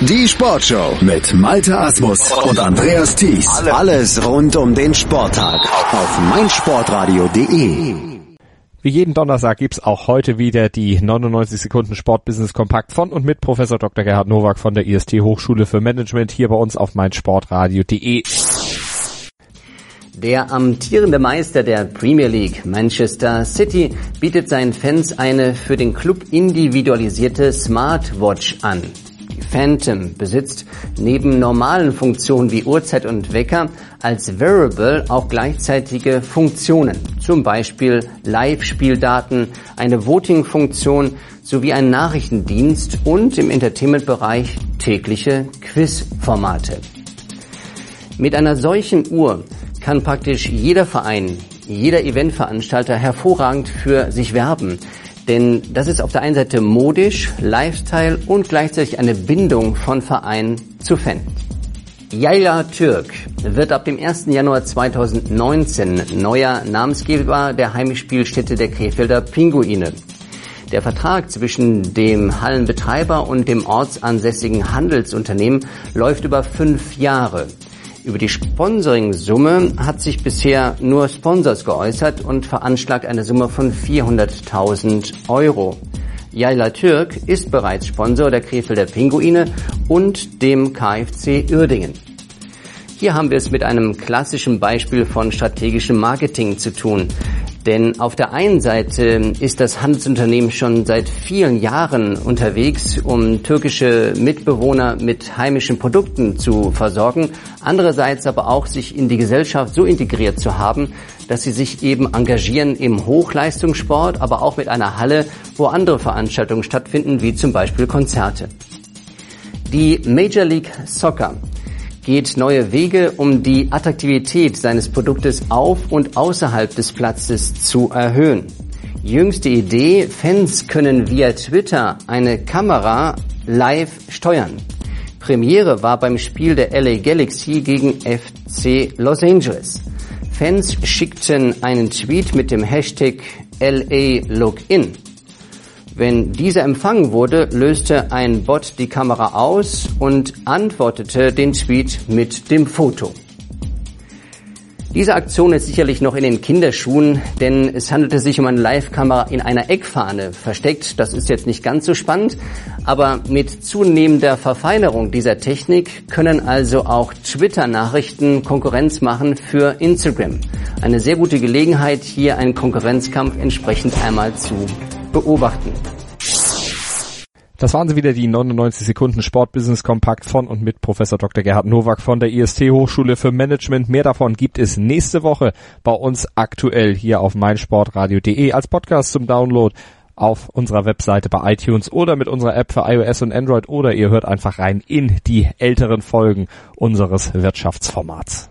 Die Sportshow mit Malte Asmus und Andreas Thies. Alles rund um den Sporttag auf meinsportradio.de. Wie jeden Donnerstag gibt's auch heute wieder die 99 Sekunden Sportbusiness Kompakt von und mit Professor Dr. Gerhard Nowak von der IST Hochschule für Management hier bei uns auf meinsportradio.de. Der amtierende Meister der Premier League, Manchester City, bietet seinen Fans eine für den Club individualisierte Smartwatch an. Phantom besitzt neben normalen Funktionen wie Uhrzeit und Wecker als Wearable auch gleichzeitige Funktionen, zum Beispiel Live-Spieldaten, eine Voting-Funktion sowie einen Nachrichtendienst und im Entertainment-Bereich tägliche Quiz-Formate. Mit einer solchen Uhr kann praktisch jeder Verein, jeder Eventveranstalter hervorragend für sich werben. Denn das ist auf der einen Seite modisch, Lifestyle und gleichzeitig eine Bindung von Verein zu Fan. Yayla Türk wird ab dem 1. Januar 2019 neuer Namensgeber der Heimspielstätte der Krefelder Pinguine. Der Vertrag zwischen dem Hallenbetreiber und dem ortsansässigen Handelsunternehmen läuft über fünf Jahre. Über die Sponsoring-Summe hat sich bisher nur Sponsors geäußert und veranschlagt eine Summe von 400.000 Euro. Jaila Türk ist bereits Sponsor der Krefelder Pinguine und dem KfC Uerdingen. Hier haben wir es mit einem klassischen Beispiel von strategischem Marketing zu tun. Denn auf der einen Seite ist das Handelsunternehmen schon seit vielen Jahren unterwegs, um türkische Mitbewohner mit heimischen Produkten zu versorgen. Andererseits aber auch sich in die Gesellschaft so integriert zu haben, dass sie sich eben engagieren im Hochleistungssport, aber auch mit einer Halle, wo andere Veranstaltungen stattfinden, wie zum Beispiel Konzerte. Die Major League Soccer geht neue Wege, um die Attraktivität seines Produktes auf und außerhalb des Platzes zu erhöhen. Jüngste Idee, Fans können via Twitter eine Kamera live steuern. Premiere war beim Spiel der LA Galaxy gegen FC Los Angeles. Fans schickten einen Tweet mit dem Hashtag LA Login. Wenn dieser empfangen wurde, löste ein Bot die Kamera aus und antwortete den Tweet mit dem Foto. Diese Aktion ist sicherlich noch in den Kinderschuhen, denn es handelte sich um eine Live-Kamera in einer Eckfahne versteckt. Das ist jetzt nicht ganz so spannend, aber mit zunehmender Verfeinerung dieser Technik können also auch Twitter-Nachrichten Konkurrenz machen für Instagram. Eine sehr gute Gelegenheit, hier einen Konkurrenzkampf entsprechend einmal zu beobachten. Das waren sie wieder, die 99 Sekunden Sportbusiness Kompakt von und mit Professor Dr. Gerhard Nowak von der IST Hochschule für Management. Mehr davon gibt es nächste Woche bei uns aktuell hier auf meinsportradio.de als Podcast zum Download auf unserer Webseite bei iTunes oder mit unserer App für iOS und Android oder ihr hört einfach rein in die älteren Folgen unseres Wirtschaftsformats.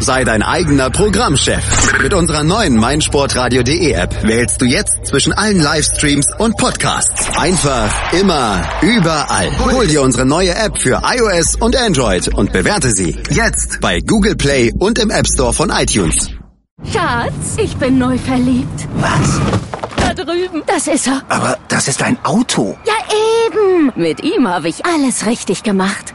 Sei dein eigener Programmchef. Mit unserer neuen meinsportradio.de App wählst du jetzt zwischen allen Livestreams und Podcasts. Einfach, immer, überall. Hol dir unsere neue App für iOS und Android und bewerte sie jetzt bei Google Play und im App Store von iTunes. Schatz, ich bin neu verliebt. Was? Da drüben. Das ist er. Aber das ist ein Auto. Ja, eben. Mit ihm habe ich alles richtig gemacht.